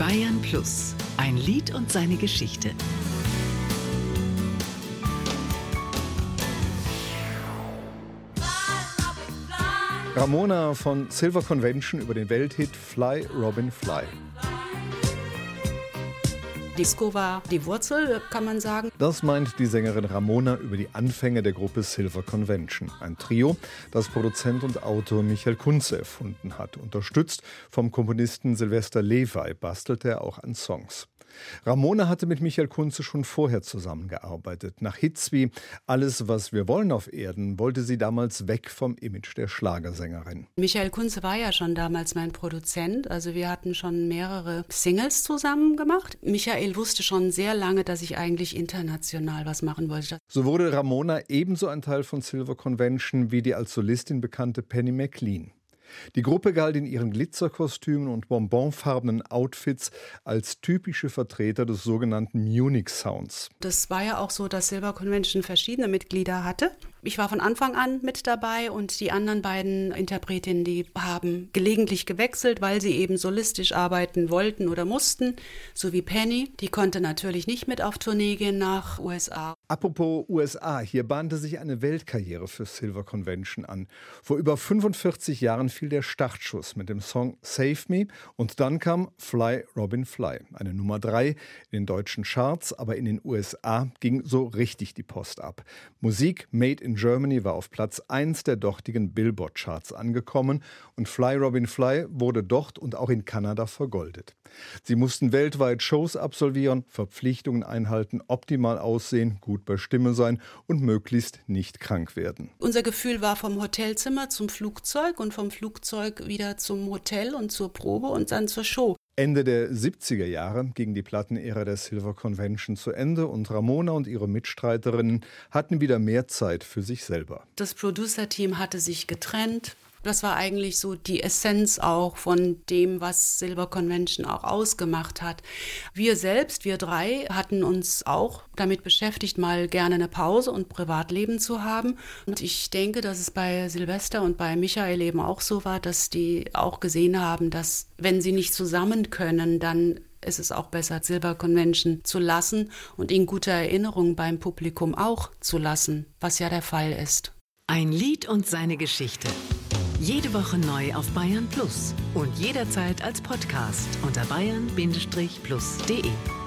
Bayern Plus, ein Lied und seine Geschichte. Ramona von Silver Convention über den Welthit Fly Robin Fly. Disco war die Wurzel, kann man sagen. Das meint die Sängerin Ramona über die Anfänge der Gruppe Silver Convention. Ein Trio, das Produzent und Autor Michael Kunze erfunden hat. Unterstützt vom Komponisten Sylvester Levi bastelte er auch an Songs. Ramona hatte mit Michael Kunze schon vorher zusammengearbeitet. Nach Hits wie Alles, was wir wollen auf Erden wollte sie damals weg vom Image der Schlagersängerin. Michael Kunze war ja schon damals mein Produzent. Also wir hatten schon mehrere Singles zusammen gemacht. Michael wusste schon sehr lange, dass ich eigentlich international was machen wollte. So wurde Ramona ebenso ein Teil von Silver Convention wie die als Solistin bekannte Penny McLean. Die Gruppe galt in ihren Glitzerkostümen und bonbonfarbenen Outfits als typische Vertreter des sogenannten Munich Sounds. Das war ja auch so, dass Silver Convention verschiedene Mitglieder hatte. Ich war von Anfang an mit dabei und die anderen beiden Interpretinnen, die haben gelegentlich gewechselt, weil sie eben solistisch arbeiten wollten oder mussten, so wie Penny. Die konnte natürlich nicht mit auf Tournee gehen nach USA. Apropos USA, hier bahnte sich eine Weltkarriere für Silver Convention an. Vor über 45 Jahren fiel der Startschuss mit dem Song Save Me und dann kam Fly Robin Fly, eine Nummer 3 in den deutschen Charts, aber in den USA ging so richtig die Post ab. Musik Made in Germany war auf Platz 1 der dortigen Billboard-Charts angekommen und Fly Robin Fly wurde dort und auch in Kanada vergoldet. Sie mussten weltweit Shows absolvieren, Verpflichtungen einhalten, optimal aussehen, gut bei Stimme sein und möglichst nicht krank werden. Unser Gefühl war vom Hotelzimmer zum Flugzeug und vom Flugzeug wieder zum Hotel und zur Probe und dann zur Show. Ende der 70er Jahre ging die Plattenära der Silver Convention zu Ende und Ramona und ihre Mitstreiterinnen hatten wieder mehr Zeit für sich selber. Das Producer-Team hatte sich getrennt. Das war eigentlich so die Essenz auch von dem, was Silver Convention auch ausgemacht hat. Wir selbst, wir drei, hatten uns auch damit beschäftigt, mal gerne eine Pause und Privatleben zu haben. Und ich denke, dass es bei Silvester und bei Michael eben auch so war, dass die auch gesehen haben, dass wenn sie nicht zusammen können, dann ist es auch besser, Silver Convention zu lassen und in guter Erinnerung beim Publikum auch zu lassen, was ja der Fall ist. Ein Lied und seine Geschichte. Jede Woche neu auf Bayern Plus und jederzeit als Podcast unter bayern-plus.de.